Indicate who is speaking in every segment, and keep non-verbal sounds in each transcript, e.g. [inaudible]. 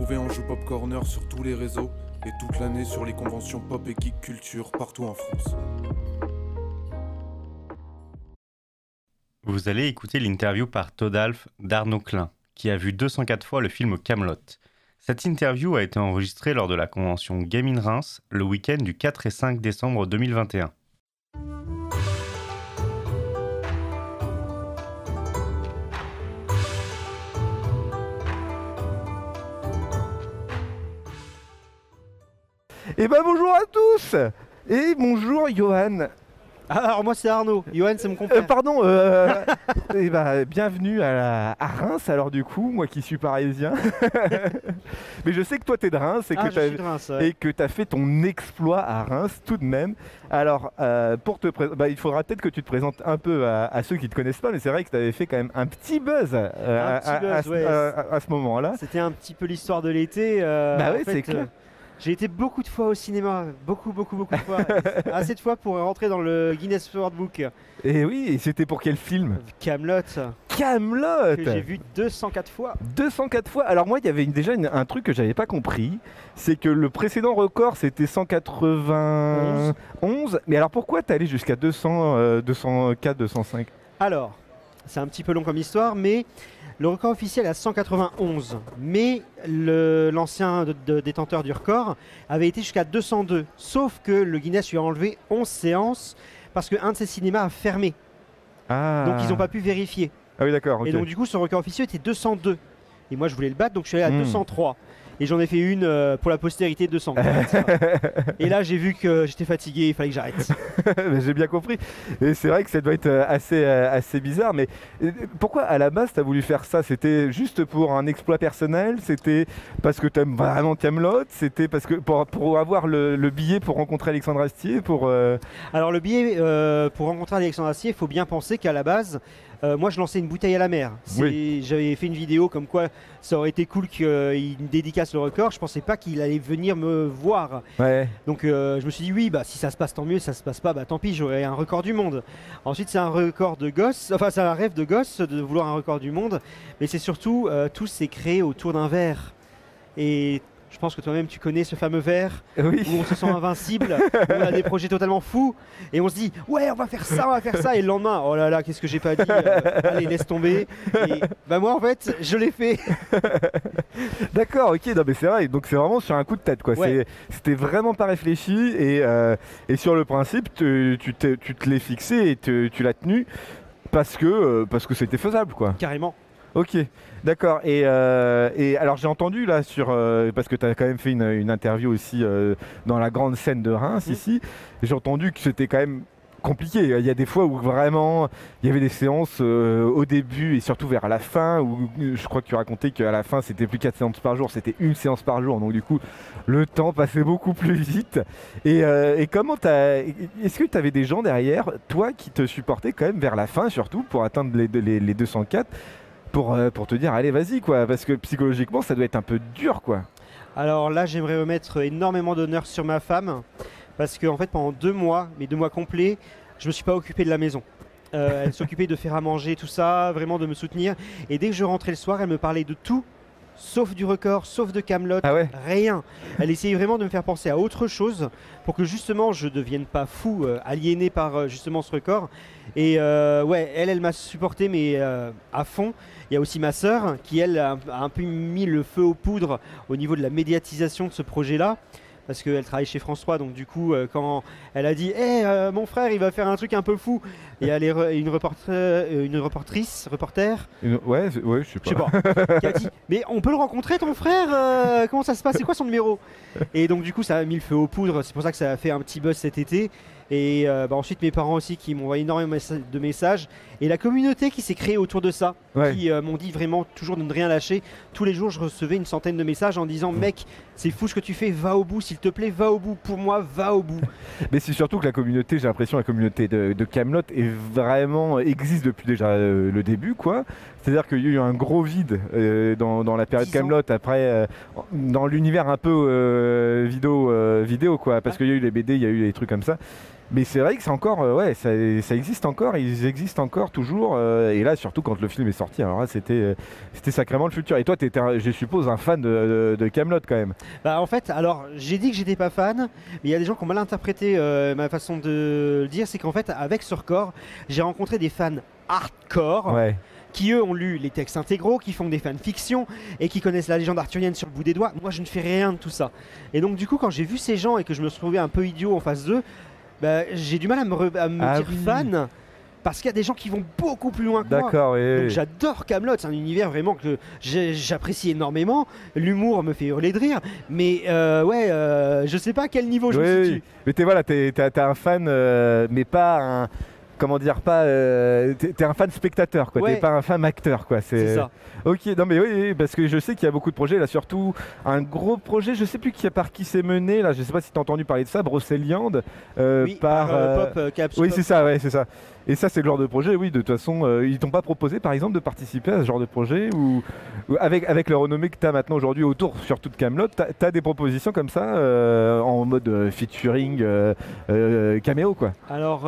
Speaker 1: en sur tous les réseaux et toute l'année sur les conventions pop et geek culture partout en France.
Speaker 2: Vous allez écouter l'interview par Todalf d'Arnaud Klein, qui a vu 204 fois le film Camelot. Cette interview a été enregistrée lors de la convention Game in Reims le week-end du 4 et 5 décembre 2021.
Speaker 3: Et ben bonjour à tous Et bonjour Johan
Speaker 4: Ah, alors moi c'est Arnaud, Johan c'est mon
Speaker 3: Euh,
Speaker 4: compère.
Speaker 3: Pardon, euh, [laughs] et ben, bienvenue à, la- à Reims alors du coup, moi qui suis parisien. [laughs] Mais je sais que toi t'es de Reims et
Speaker 4: Ah,
Speaker 3: que
Speaker 4: ouais.
Speaker 3: as fait ton exploit à Reims tout de même. Alors, euh, pour te bah, il faudra peut-être que tu te présentes un peu à, à ceux qui ne te connaissent pas, mais c'est vrai que tu avais fait quand même un petit buzz,
Speaker 4: Un
Speaker 3: à,
Speaker 4: petit
Speaker 3: à-
Speaker 4: buzz,
Speaker 3: ce-
Speaker 4: ouais.
Speaker 3: à- à- à ce moment-là.
Speaker 4: C'était un petit peu l'histoire de l'été.
Speaker 3: Bah
Speaker 4: fait,
Speaker 3: c'est clair.
Speaker 4: J'ai été beaucoup de fois au cinéma, beaucoup, beaucoup, beaucoup de fois. [laughs] Assez de fois pour rentrer dans le Guinness World Book.
Speaker 3: Et oui, et c'était pour quel film?
Speaker 4: Camelot,
Speaker 3: Camelot
Speaker 4: que j'ai vu 204 fois.
Speaker 3: 204 fois. Alors moi, il y avait déjà une- un truc que j'avais pas compris, c'est que le précédent record c'était 191. Mais alors pourquoi t'es allé jusqu'à 200, euh, 204, 205
Speaker 4: Alors, c'est un petit peu long comme histoire, mais le record officiel est à 191. Mais l'ancien détenteur du record avait été jusqu'à 202. Sauf que le Guinness lui a enlevé 11 séances parce qu'un de ses cinémas a fermé.
Speaker 3: Ah.
Speaker 4: Donc ils n'ont pas pu vérifier.
Speaker 3: Ah oui, d'accord.
Speaker 4: Et donc du coup, son record officiel était 202. Et moi, je voulais le battre, donc je suis allé à
Speaker 3: Hmm.
Speaker 4: 203. Et j'en ai fait une euh, pour la postérité 204. [laughs] et là, j'ai vu que j'étais fatigué, il fallait que j'arrête. [laughs]
Speaker 3: Mais J'ai bien compris. Et c'est vrai que ça doit être euh, assez, euh, assez bizarre. Mais pourquoi à la base tu as voulu faire ça? C'était juste pour un exploit personnel? C'était parce que tu aimes vraiment Camelot? C'était parce que pour, pour avoir le, le billet pour rencontrer Alexandre Astier pour, euh,
Speaker 4: Alors le billet euh, pour rencontrer Alexandre Assier, il faut bien penser qu'à la base, euh, moi je lançais une bouteille à la mer. J'avais fait une vidéo comme quoi ça aurait été cool qu'il me dédicace le record. Je pensais pas qu'il allait venir me voir.
Speaker 3: Ouais.
Speaker 4: Donc euh, je me suis dit oui, bah si ça se passe tant mieux, ça se passe pas, bah tant pis, j'aurai un record du monde. Ensuite c'est un record de gosse, enfin c'est un rêve de gosse de vouloir un record du monde, mais c'est surtout euh, tout s'est créé autour d'un verre. Et je pense que toi-même tu connais ce fameux verre
Speaker 3: Oui.
Speaker 4: où on se sent invincible, où on a des projets totalement fous, et on se dit ouais on va faire ça, on va faire ça, et le lendemain oh là là qu'est-ce que j'ai pas dit, euh, allez laisse tomber. Et bah moi en fait je l'ai fait. [laughs]
Speaker 3: D'accord, ok, non mais c'est vrai, donc c'est vraiment sur un coup de tête quoi.
Speaker 4: Ouais.
Speaker 3: C'était vraiment pas réfléchi et, euh, et sur le principe, tu, te- tu te l'es fixé et te- tu l'as tenu parce que euh, parce que c'était faisable quoi.
Speaker 4: Carrément.
Speaker 3: Ok, d'accord. Et, euh, et alors j'ai entendu là sur euh, parce que tu as quand même fait une, une interview aussi euh, dans la grande scène de Reims
Speaker 4: Mhm.
Speaker 3: ici. J'ai entendu que c'était quand même compliqué. Il y a des fois où vraiment il y avait des séances euh, au début et surtout vers la fin où je crois que tu racontais qu'à la fin c'était plus 4 séances par jour, c'était une séance par jour. Donc du coup le temps passait beaucoup plus vite. Et, euh, et comment t'as Est-ce que tu avais des gens derrière toi qui te supportaient quand même vers la fin surtout pour atteindre les, les, les 204 pour, euh, pour te dire allez vas-y quoi parce que psychologiquement ça doit être un peu dur quoi.
Speaker 4: Alors là, j'aimerais remettre énormément d'honneur sur ma femme parce que en fait, pendant deux mois, mes deux mois complets, je me suis pas occupé de la maison. Euh, elle s'occupait de faire à manger, tout ça, vraiment de me soutenir. Et dès que je rentrais le soir, elle me parlait de tout, sauf du record, sauf de Camelot,
Speaker 3: Ah ouais
Speaker 4: rien. Elle essayait vraiment de me faire penser à autre chose pour que justement je devienne pas fou, euh, aliéné par euh, justement ce record. Et euh, ouais, elle, elle m'a supporté, mais à fond. Il y a aussi ma sœur qui, elle, a, un peu mis le feu aux poudres au niveau de la médiatisation de ce projet-là. Parce qu'elle travaille chez France 3, donc du coup, euh, quand elle a dit Eh, euh, mon frère, il va faire un truc un peu fou !» Et elle est re- une, reporter- euh, une reportrice, reporter,
Speaker 3: Une- Ouais, ouais, je sais
Speaker 4: je sais
Speaker 3: pas.
Speaker 4: pas, qui a dit [laughs] Mais on peut le rencontrer, ton frère euh, Comment ça se passe C'est quoi son numéro? Et donc, du coup, ça a mis le feu aux poudres. C'est pour ça que ça a fait un petit buzz cet été. Et euh, bah, ensuite, mes parents aussi qui m'ont envoyé énormément de messages. Et la communauté qui s'est créée autour de ça,
Speaker 3: Ouais.
Speaker 4: qui euh, m'ont dit vraiment toujours de ne rien lâcher. Tous les jours, je recevais une centaine de messages en disant Mec, c'est fou ce que tu fais, va au bout, s'il te plaît, va au bout. Pour moi, va au bout. [laughs]
Speaker 3: Mais c'est surtout que la communauté, j'ai l'impression, la communauté de, de Camelot est vraiment existe depuis déjà euh, le début, quoi. C'est-à-dire qu'il y a eu un gros vide euh, dans, dans la période. Camelot après euh, dans l'univers un peu euh, vidéo vidéo quoi parce
Speaker 4: Ouais.
Speaker 3: qu'il y a eu les BD, il y a eu des trucs comme ça. Mais c'est vrai que c'est encore ouais ça, ça existe encore, ils existent encore toujours et là surtout quand le film est sorti alors là c'était c'était sacrément le futur. Et toi tu étais je suppose un fan de, de, Camelot quand même.
Speaker 4: Bah en fait, alors j'ai dit que j'étais pas fan, mais il y a des gens qui ont mal interprété ma façon de le dire, c'est qu'en fait avec ce record, j'ai rencontré des fans hardcore
Speaker 3: Ouais.
Speaker 4: Qui eux ont lu les textes intégraux, qui font des fanfictions et qui connaissent la légende arthurienne sur le bout des doigts. Moi je ne fais rien de tout ça. Et donc du coup quand j'ai vu ces gens et que je me suis trouvé un peu idiot en face d'eux, bah, j'ai du mal à me, re- à me
Speaker 3: Ah
Speaker 4: dire
Speaker 3: oui.
Speaker 4: fan parce qu'il y a des gens qui vont beaucoup plus loin que moi.
Speaker 3: D'accord, oui,
Speaker 4: Donc j'adore Camelot, c'est un univers vraiment que j'apprécie énormément. L'humour me fait hurler de rire, mais euh, ouais, euh, je sais pas à quel niveau je
Speaker 3: Oui,
Speaker 4: me
Speaker 3: oui.
Speaker 4: situe.
Speaker 3: Mais t'es voilà, t'es un fan, euh, mais pas un. Comment dire, pas. euh, t'es un fan spectateur, quoi.
Speaker 4: Ouais.
Speaker 3: T'es pas un fan acteur, quoi.
Speaker 4: C'est ça.
Speaker 3: Ok, non mais oui, parce que je sais qu'il y a beaucoup de projets, là surtout un gros projet, je sais plus qui, par qui c'est mené, là je sais pas si t'as entendu parler de ça, Brocéliande, euh,
Speaker 4: oui,
Speaker 3: par...
Speaker 4: par, euh,
Speaker 3: euh,
Speaker 4: Pop euh, Caps
Speaker 3: oui c'est ça, ouais c'est ça. Et ça c'est le genre de projet, oui, de toute façon, euh, ils t'ont pas proposé par exemple de participer à ce genre de projet ou, avec, avec la renommée que t'as maintenant aujourd'hui autour, surtout de Camelot, t'as as des propositions comme ça euh, en mode euh, featuring euh, euh, caméo quoi?
Speaker 4: Alors,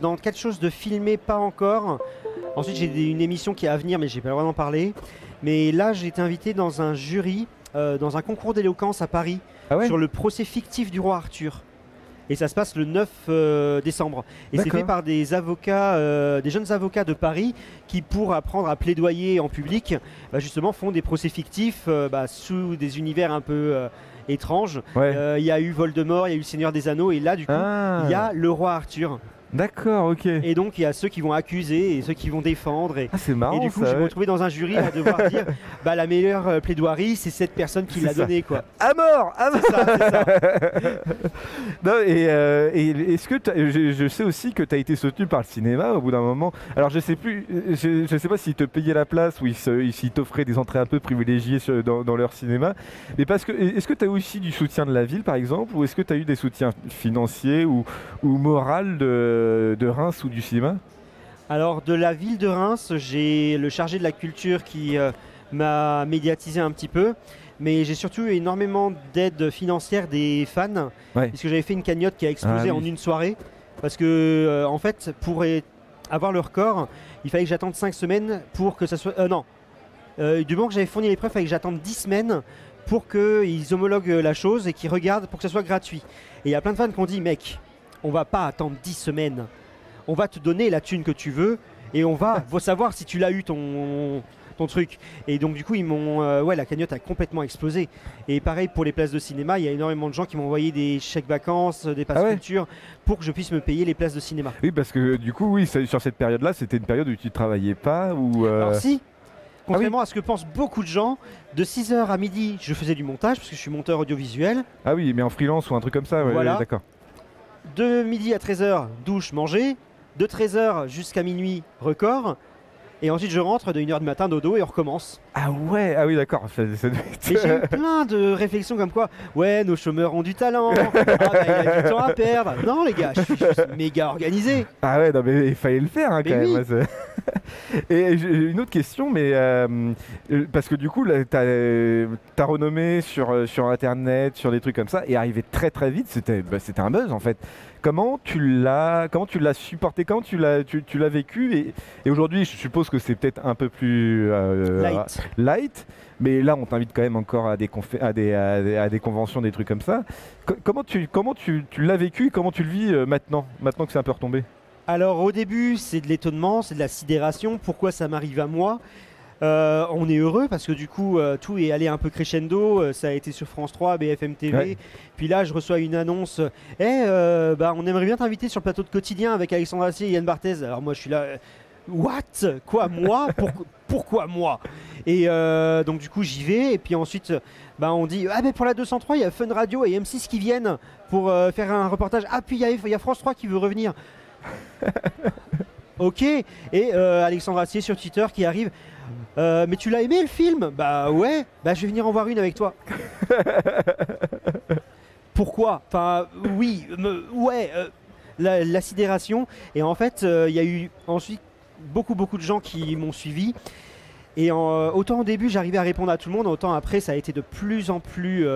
Speaker 4: dans quelque chose de filmé, pas encore. Ensuite, j'ai une émission qui est à venir, mais j'ai pas le droit d'en parler. Mais là, j'ai été invité dans un jury, dans un concours d'éloquence à Paris,
Speaker 3: Ah ouais?
Speaker 4: sur le procès fictif du roi Arthur. Et ça se passe le 9 euh, décembre. Et c'est fait par des avocats, euh, des jeunes avocats de Paris qui, pour apprendre à plaidoyer en public, bah, justement font des procès fictifs euh, bah, sous des univers un peu étranges.
Speaker 3: Ouais.
Speaker 4: Il y a eu Voldemort, il y a eu le Seigneur des Anneaux, et là, du coup,
Speaker 3: Ah,
Speaker 4: il y a le roi Arthur.
Speaker 3: D'accord, ok.
Speaker 4: Et donc il y a ceux qui vont accuser et ceux qui vont défendre. Et,
Speaker 3: Ah c'est marrant
Speaker 4: et du coup,
Speaker 3: ça,
Speaker 4: je me retrouvais dans un jury à devoir [laughs] dire bah, la meilleure euh, plaidoirie, c'est cette personne qui l'a donnée. Quoi.
Speaker 3: À mort, à mort.
Speaker 4: Ça, ça. [laughs]
Speaker 3: Non, et, euh, et est-ce que je, je sais aussi que tu as été soutenu par le cinéma au bout d'un moment. Alors je sais plus, euh, je, je sais pas s'ils te payaient la place ou s'ils t'offraient des entrées un peu privilégiées sur- dans, dans leur cinéma. Mais parce que est-ce que tu as aussi du soutien de la ville par exemple ou est-ce que tu as eu des soutiens financiers ou, ou moral de, de Reims ou du cinéma
Speaker 4: Alors de la ville de Reims, j'ai le chargé de la culture qui euh, m'a médiatisé un petit peu. Mais j'ai surtout eu énormément d'aide financière des fans,
Speaker 3: Ouais.
Speaker 4: puisque j'avais fait une cagnotte qui a explosé
Speaker 3: Ah oui.
Speaker 4: en une soirée. Parce que, euh, en fait, pour avoir le record, il fallait que j'attende 5 semaines pour que ça soit. euh, non. Euh, du moment que j'avais fourni les preuves, il fallait que j'attende 10 semaines pour qu'ils homologuent la chose et qu'ils regardent pour que ça soit gratuit. Et il y a plein de fans qui ont dit mec, on va pas attendre 10 semaines. On va te donner la thune que tu veux et on va [laughs] faut savoir si tu l'as eu ton, ton truc. Et donc du coup, ils m'ont euh, ouais, la cagnotte a complètement explosé. Et pareil pour les places de cinéma, il y a énormément de gens qui m'ont envoyé des chèques vacances, des passes
Speaker 3: Ah ouais
Speaker 4: culture pour que je puisse me payer les places de cinéma.
Speaker 3: Oui, parce que du coup, oui, sur cette période-là, c'était une période où tu travaillais pas ou. euh,
Speaker 4: Alors si, contrairement à ce que pensent beaucoup de gens, de 6h à midi, je faisais du montage parce que je suis monteur audiovisuel.
Speaker 3: Ah oui, mais en freelance ou un truc comme ça. ouais,
Speaker 4: Voilà.
Speaker 3: ouais, D'accord.
Speaker 4: De midi à 13h, douche, manger. De 13h jusqu'à minuit, record. Et ensuite, je rentre de 1h du matin, dodo, et on recommence.
Speaker 3: Ah ouais, ah oui, d'accord. ça- ça doit être-
Speaker 4: Et j'ai eu plein de réflexions comme quoi, ouais, nos chômeurs ont du talent, ah bah, il a du temps à perdre. Non, les gars, je suis juste méga organisé.
Speaker 3: Ah ouais, non, mais il fallait le faire hein, quand même.
Speaker 4: oui.
Speaker 3: ouais, c'est- [laughs] Et j'ai une autre question, mais euh, euh, parce que du coup, là, ta, euh, ta renommée sur, sur Internet, sur des trucs comme ça, est arrivée très très vite. C'était bah, un buzz en fait. Comment tu l'as comment tu l'as supporté Comment tu l'as tu, tu l'as vécu Et, et aujourd'hui, je suppose que c'est peut-être un peu plus euh,
Speaker 4: Light.
Speaker 3: light, mais là, on t'invite quand même encore à des, à des, à des, à des conventions, des trucs comme ça. Co- comment tu, comment tu, tu l'as vécu et comment tu le vis euh, maintenant, maintenant que c'est un peu retombé?
Speaker 4: Alors au début, c'est de l'étonnement, c'est de la sidération. Pourquoi ça m'arrive à moi Euh, on est heureux parce que du coup euh, tout est allé un peu crescendo, euh, ça a été sur France 3, BFM TV,
Speaker 3: Ouais.
Speaker 4: puis là je reçois une annonce, Eh, euh, bah, on aimerait bien t'inviter sur le plateau de quotidien avec Alexandre Assier et Yann Barthez. Alors moi je suis là, what? Quoi moi? [laughs] Pourquoi- Pourquoi moi? Et donc du coup j'y vais et puis ensuite bah, on dit, ah ben pour la 203 il y a Fun Radio et M6 qui viennent pour faire un reportage, ah puis il y a- il y a France 3 qui veut revenir. [laughs] Ok, et euh, Alexandre Assier sur Twitter qui arrive. Euh, mais tu l'as aimé le film? Bah ouais, bah je vais venir en voir une avec toi. [laughs] Pourquoi? Enfin oui, me- ouais, euh, la, la sidération. Et en fait, il y a eu ensuite beaucoup beaucoup de gens qui m'ont suivi Et en- autant au début j'arrivais à répondre à tout le monde, autant après ça a été de plus en plus,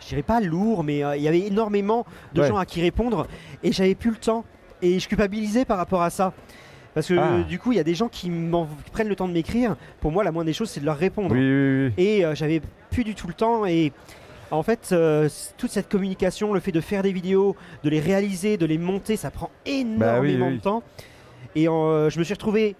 Speaker 4: je dirais pas lourd, mais euh, il y avait énormément de
Speaker 3: Ouais.
Speaker 4: gens à qui répondre et j'avais plus le temps. Et je culpabilisais par rapport à ça. Parce que
Speaker 3: Ah.
Speaker 4: euh, du coup, il y a des gens qui, prennent le temps de m'écrire. Pour moi, la moindre des choses, c'est de leur répondre.
Speaker 3: Oui, oui, oui.
Speaker 4: Et euh, j'avais plus du tout le temps. Et en fait, euh, toute cette communication, le fait de faire des vidéos, de les réaliser, de les monter, ça prend énormément
Speaker 3: Bah oui.
Speaker 4: de temps. Et euh, je me suis retrouvé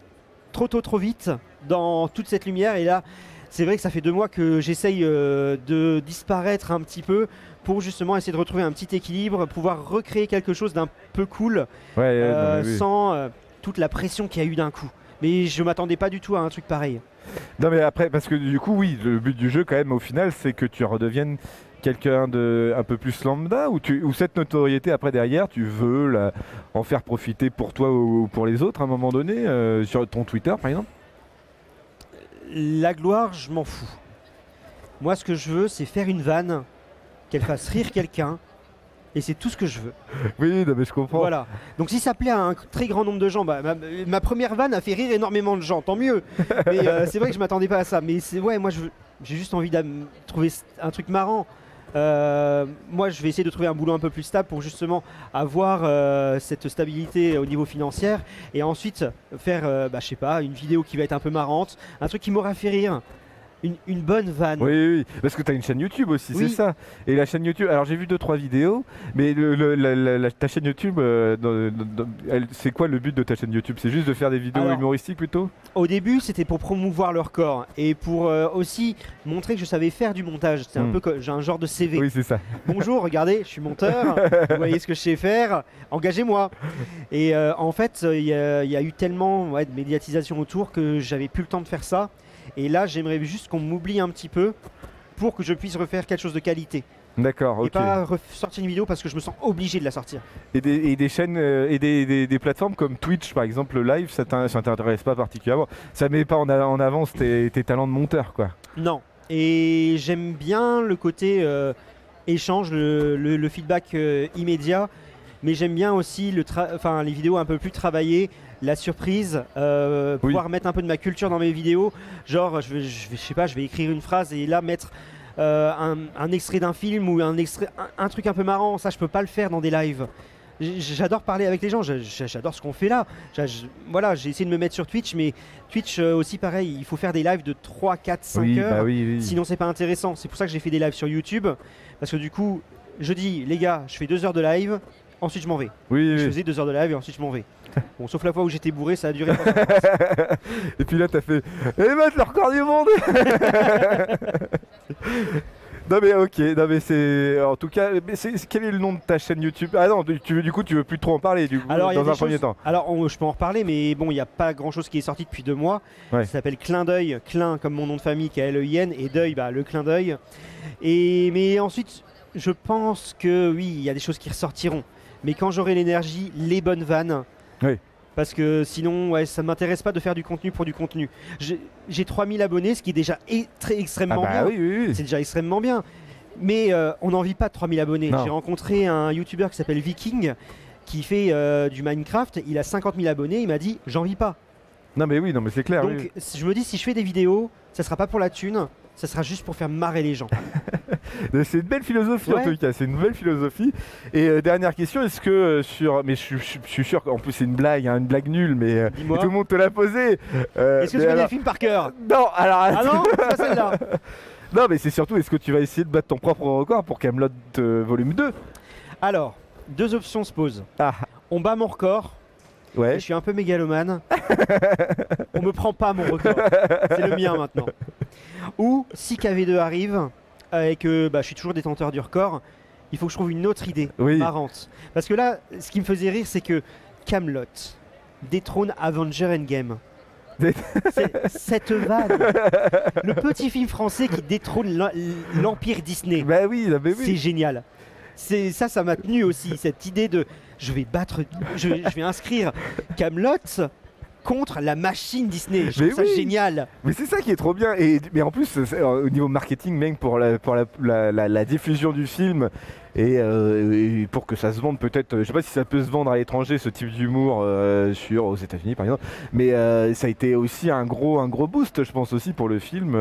Speaker 4: trop tôt, trop vite dans toute cette lumière. Et là, c'est vrai que ça fait deux mois que j'essaye euh, de disparaître un petit peu pour justement essayer de retrouver un petit équilibre, pouvoir recréer quelque chose d'un peu cool
Speaker 3: Ouais,
Speaker 4: euh,
Speaker 3: non, mais oui.
Speaker 4: sans euh, toute la pression qu'il y a eu d'un coup. Mais je m'attendais pas du tout à un truc pareil.
Speaker 3: Non mais après, parce que du coup, oui, le but du jeu quand même au final, c'est que tu redeviennes quelqu'un de un peu plus lambda ou, tu, ou cette notoriété après derrière, tu veux la- en faire profiter pour toi ou pour les autres à un moment donné, euh, sur ton Twitter par exemple?
Speaker 4: La gloire, je m'en fous. Moi, ce que je veux, c'est faire une vanne, qu'elle fasse rire quelqu'un, et c'est tout ce que je veux.
Speaker 3: Oui, non, mais je comprends.
Speaker 4: Voilà. Donc, si ça plaît à un très grand nombre de gens, bah, ma, ma première vanne a fait rire énormément de gens, tant mieux. Mais euh, c'est vrai que je m'attendais pas à ça. Mais c'est ouais, moi, j'ai juste envie de trouver un truc marrant. Euh, moi, je vais essayer de trouver un boulot un peu plus stable pour justement avoir euh, cette stabilité au niveau financier et ensuite faire, euh, bah, je sais pas, une vidéo qui va être un peu marrante, un truc qui m'aura fait rire, une, une bonne vanne.
Speaker 3: Oui, oui, oui, parce que tu as une chaîne YouTube aussi,
Speaker 4: Oui.
Speaker 3: c'est ça. Et la chaîne YouTube, alors j'ai vu deux trois vidéos, mais le- le- la- ta chaîne YouTube, euh, c'est quoi le but de ta chaîne YouTube? C'est juste de faire des vidéos
Speaker 4: Alors,
Speaker 3: humoristiques plutôt?
Speaker 4: Au début, c'était pour promouvoir leur corps et pour euh, aussi montrer que je savais faire du montage. C'est un
Speaker 3: Hmm.
Speaker 4: peu comme j'ai un genre de CV.
Speaker 3: Oui, c'est ça. [laughs]
Speaker 4: Bonjour, regardez, je suis monteur. vous voyez ce que je sais faire. Engagez-moi. Et euh, en fait, il y, a- il y a eu tellement ouais, de médiatisation autour que j'avais plus le temps de faire ça. Et là, j'aimerais juste qu'on m'oublie un petit peu pour que je puisse refaire quelque chose de qualité.
Speaker 3: D'accord,
Speaker 4: Et
Speaker 3: ok.
Speaker 4: pas ref- sortir une vidéo parce que je me sens obligé de la sortir.
Speaker 3: Et des, et des chaînes euh, et des, des- des plateformes comme Twitch par exemple, le live, ça t'in- ça t'intéresse pas particulièrement. Ça met pas en, en avance tes, tes talents de monteur quoi.
Speaker 4: Non. Et j'aime bien le côté euh, échange, le, le- le feedback euh, immédiat. Mais j'aime bien aussi le tra- enfin, les vidéos un peu plus travaillées, la surprise, euh,
Speaker 3: Oui.
Speaker 4: pouvoir mettre un peu de ma culture dans mes vidéos. Genre, je, vais, je, vais- je sais pas, je vais écrire une phrase et là mettre euh, un, un extrait d'un film ou un, extrait, un, un truc un peu marrant. Ça, je peux pas le faire dans des lives. J'adore parler avec les gens, j'a- j'a- j'adore ce qu'on fait là. Voilà, j'ai essayé de me mettre sur Twitch, mais Twitch euh, aussi pareil, il faut faire des lives de 3, 4, 5
Speaker 3: oui,
Speaker 4: heures.
Speaker 3: bah oui, oui.
Speaker 4: Sinon, c'est pas intéressant. C'est pour ça que j'ai fait des lives sur YouTube. Parce que du coup, je dis, les gars, je fais deux heures de live, ensuite je m'en vais.
Speaker 3: Oui,
Speaker 4: Je
Speaker 3: oui.
Speaker 4: faisais deux heures de live et ensuite je m'en vais. [laughs] Bon, sauf la fois où j'étais bourré, ça a duré. [laughs]
Speaker 3: Et puis là t'as fait Eh ben le record du monde [laughs] Non mais ok, non mais c'est en tout cas, mais c'est, quel est le nom de ta chaîne YouTube? Ah non, tu veux du coup tu veux plus trop en parler du coup
Speaker 4: Alors, il y a
Speaker 3: dans un
Speaker 4: des
Speaker 3: premier
Speaker 4: choses-
Speaker 3: temps.
Speaker 4: Alors, on- je peux en reparler, mais bon, il n'y a pas grand chose qui est sorti depuis deux mois.
Speaker 3: Ouais.
Speaker 4: Ça s'appelle Clin d'œil, Clin comme mon nom de famille, qui est L-E-I-N, et deuil, bah, le clin d'œil. Et mais ensuite, je pense que oui, il y a des choses qui ressortiront. Mais quand j'aurai l'énergie, les bonnes vannes.
Speaker 3: Oui.
Speaker 4: Parce que sinon, ouais, ça ne m'intéresse pas de faire du contenu pour du contenu. J'ai j'ai 3000 abonnés, ce qui est déjà e- très
Speaker 3: Ah
Speaker 4: extrêmement
Speaker 3: bah
Speaker 4: bien.
Speaker 3: oui, oui, oui.
Speaker 4: C'est déjà extrêmement bien. Mais euh, on n'en vit pas de 3000 abonnés. J'ai rencontré un youtubeur qui s'appelle Viking qui fait euh, du Minecraft. Il a 50 000 abonnés. Il m'a dit J'en vis pas.
Speaker 3: Non mais oui, non mais c'est clair.
Speaker 4: Donc je me dis Si je fais des vidéos, ça sera pas pour la thune. Ça sera juste pour faire marrer les gens. [laughs]
Speaker 3: C'est une belle philosophie en
Speaker 4: Ouais.
Speaker 3: tout cas, c'est une belle philosophie. Et euh, dernière question, est-ce que euh, sur, mais je, suis- je suis- je suis sûr qu'en plus c'est une blague, hein, une blague nulle, mais euh, tout le monde te l'a posée. Euh,
Speaker 4: Est-ce que tu
Speaker 3: alors-
Speaker 4: le film par cœur?
Speaker 3: Non, alors
Speaker 4: Ah non? C'est pas celle-là [laughs]
Speaker 3: non, mais c'est surtout, est-ce que tu vas essayer de battre ton propre record pour Camelot volume 2
Speaker 4: Alors, deux options se posent.
Speaker 3: Ah,
Speaker 4: On bat mon record.
Speaker 3: ouais.
Speaker 4: Je suis un peu mégalomane. [laughs] On me prend pas mon record. C'est le mien maintenant. Ou si KV2 arrive euh, et que bah, je suis toujours détenteur du record, il faut que je trouve une autre idée
Speaker 3: Oui.
Speaker 4: marrante. Parce que là, ce qui me faisait rire, c'est que Camelot détrône Avenger Endgame. [laughs] Cette vanne, le petit film français qui détrône l'em- l'empire Disney.
Speaker 3: Bah oui, non, mais
Speaker 4: C'est
Speaker 3: oui.
Speaker 4: génial. C'est ça, ça m'a tenu aussi cette idée de je vais battre, je, je vais inscrire Camelot contre la machine Disney. Je
Speaker 3: Mais
Speaker 4: trouve ça génial.
Speaker 3: Mais c'est ça qui est trop bien. Et, mais en plus, euh, au niveau marketing, même pour la, pour la, la- la- la diffusion du film et, euh, et pour que ça se vende peut-être, euh, je sais pas si ça peut se vendre à l'étranger ce type d'humour euh, sur aux États-Unis par exemple, mais euh, ça a été aussi un gros un gros boost, je pense aussi pour le film.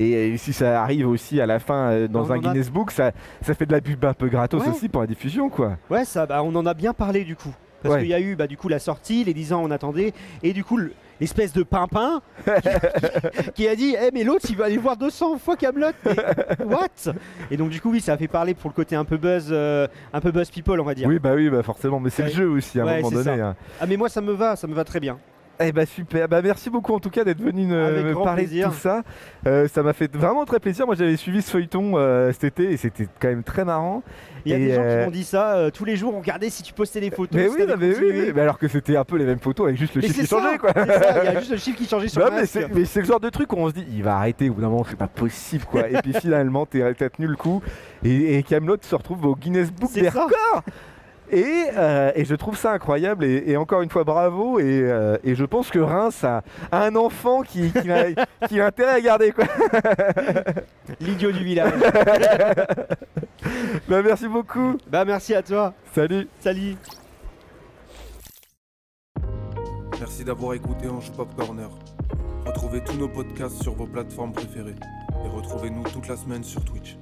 Speaker 3: et, si ça arrive aussi à la fin dans
Speaker 4: On
Speaker 3: un
Speaker 4: a-
Speaker 3: Guinness Book, ça, ça fait de la pub un peu gratos
Speaker 4: Ouais.
Speaker 3: aussi pour la diffusion quoi.
Speaker 4: Ouais, ça, bah, on en a bien parlé du coup. Parce
Speaker 3: Ouais.
Speaker 4: qu'il y a eu bah, du coup la sortie, les 10 ans on attendait, et du coup le- l'espèce de pimpin qui, [laughs] qui a dit Eh mais l'autre il va aller voir 200 fois Camelot What? Et donc du coup oui ça a fait parler pour le côté un peu buzz euh, un peu buzz people on va dire.
Speaker 3: Oui bah oui bah forcément, mais c'est
Speaker 4: Ouais.
Speaker 3: le jeu aussi à un
Speaker 4: Ouais,
Speaker 3: moment donné. hein.
Speaker 4: Ah mais moi ça me va, ça me va très bien.
Speaker 3: Eh bah super, bah merci beaucoup en tout cas d'être venu me,
Speaker 4: Avec
Speaker 3: me parler
Speaker 4: plaisir.
Speaker 3: de tout ça. Euh, ça m'a fait vraiment très plaisir. Moi j'avais suivi ce feuilleton euh, cet été et c'était quand même très marrant.
Speaker 4: Il y a
Speaker 3: Et,
Speaker 4: des gens
Speaker 3: euh,
Speaker 4: qui m'ont dit ça euh, tous les jours, on regardait si tu postais des photos.
Speaker 3: Mais
Speaker 4: si
Speaker 3: oui, non, mais, oui, mais alors que c'était un peu les mêmes photos avec juste le
Speaker 4: Mais
Speaker 3: chiffre qui changeait quoi.
Speaker 4: ça, il y a [laughs] juste le chiffre qui changeait sur le
Speaker 3: mais c'est le genre de truc où on se dit il va arrêter au bout d'un moment c'est pas possible quoi et puis [laughs] finalement t'es- t'as tenu le coup et, et Camelot se retrouve au Guinness Book
Speaker 4: C'est
Speaker 3: des
Speaker 4: ça.
Speaker 3: records et, euh, et je trouve ça incroyable et, et encore une fois bravo et, euh, et je pense que Reims a, a un enfant qui, qui, a, [laughs] qui a intérêt à garder quoi. [laughs]
Speaker 4: L'idiot du village. [laughs]
Speaker 3: Bah, merci beaucoup
Speaker 4: bah merci à toi.
Speaker 3: salut
Speaker 4: Salut.
Speaker 1: Merci d'avoir écouté Ange Pop Corner. Retrouvez tous nos podcasts sur vos plateformes préférées et retrouvez-nous toute la semaine sur Twitch.